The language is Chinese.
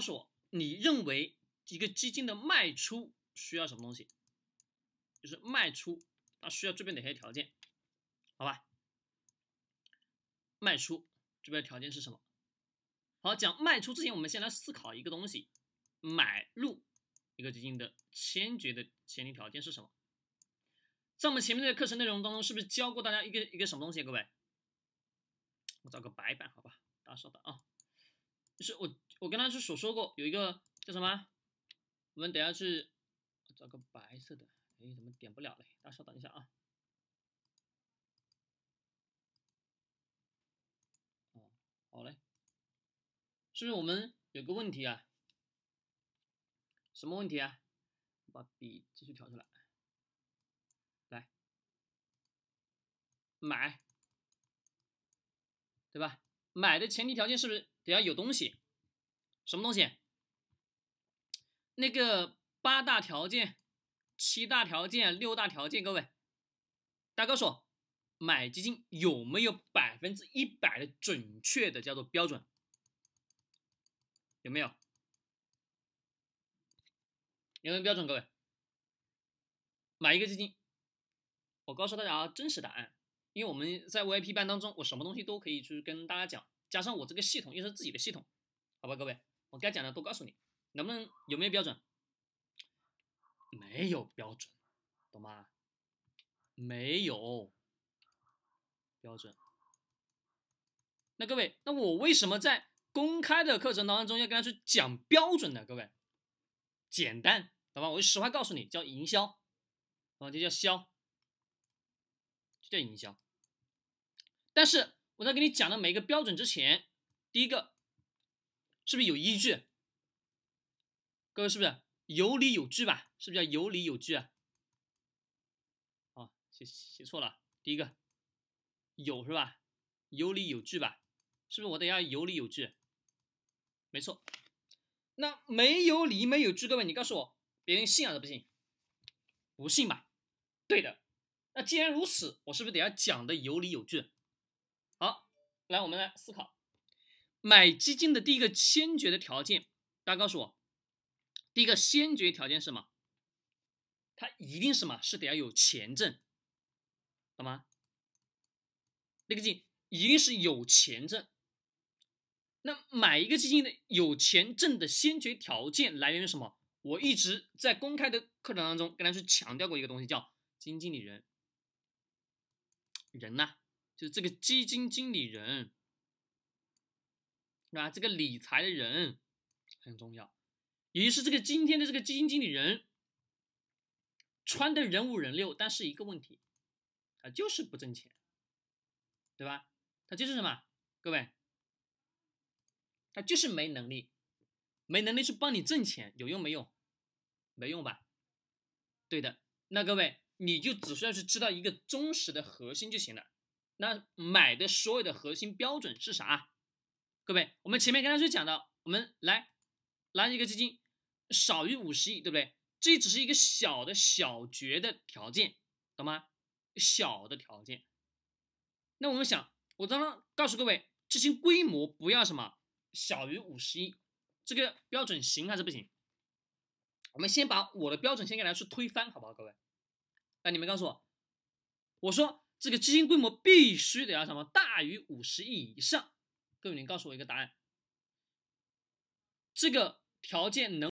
告诉我，你认为一个基金的卖出需要什么东西？就是卖出它需要具备哪些条件？好吧，卖出具备条件是什么？好，讲卖出之前，我们先来思考一个东西：买入一个基金的先决的前提条件是什么？在我们前面的课程内容当中，是不是教过大家一个一个什么东西？各位，我找个白板，好吧，大家稍等啊。是我我跟他是所说过，有一个叫什么？我们等下去找个白色的，哎，怎么点不了嘞？大家稍等一下啊。哦，好嘞。是不是我们有个问题啊？什么问题啊？把笔继续调出来。来，买，对吧？买的前提条件是不是得要有东西？什么东西？那个八大条件、七大条件、六大条件，各位，大家告诉我，买基金有没有百分之一百的准确的叫做标准？有没有？有没有标准？各位，买一个基金，我告诉大家，真实答案，因为我们在 VIP 班当中，我什么东西都可以去跟大家讲，加上我这个系统又是自己的系统，好吧，各位，我该讲的都告诉你，能不能有没有标准？没有标准，懂吗？没有标准。那各位，那我为什么在？公开的课程当中要跟他去讲标准呢，各位，简单，懂吧？我就实话告诉你，叫营销，啊，就叫销，就叫营销。但是我在给你讲的每一个标准之前，第一个是不是有依据？各位是不是有理有据吧？是不是叫有理有据啊？哦，写写错了，第一个有是吧？有理有据吧？是不是我得要有理有据？没错，那没有理没有据，各位，你告诉我，别人信还是不信？不信吧？对的。那既然如此，我是不是得要讲的有理有据？好，来，我们来思考，买基金的第一个先决的条件，大家告诉我，第一个先决条件是什么？它一定是什么？是得要有钱挣，懂吗？那个基一定是有钱挣。那买一个基金的有钱挣的先决条件来源于什么？我一直在公开的课程当中跟大家去强调过一个东西，叫基金经理人。人呐，就是这个基金经理人，啊，这个理财的人很重要。也是这个今天的这个基金经理人，穿的人五人六，但是一个问题，他就是不挣钱，对吧？他就是什么？各位。他就是没能力，没能力去帮你挣钱，有用没用？没用吧？对的，那各位你就只需要去知道一个忠实的核心就行了。那买的所有的核心标准是啥？各位，我们前面跟大家讲的，我们来拿一个基金少于五十亿，对不对？这只是一个小的小绝的条件，懂吗？小的条件。那我们想，我刚刚告诉各位，基金规模不要什么？小于五十亿，这个标准行还是不行？我们先把我的标准先给大家去推翻，好不好，各位？那你们告诉我，我说这个基金规模必须得要什么大于五十亿以上？各位，你告诉我一个答案，这个条件能？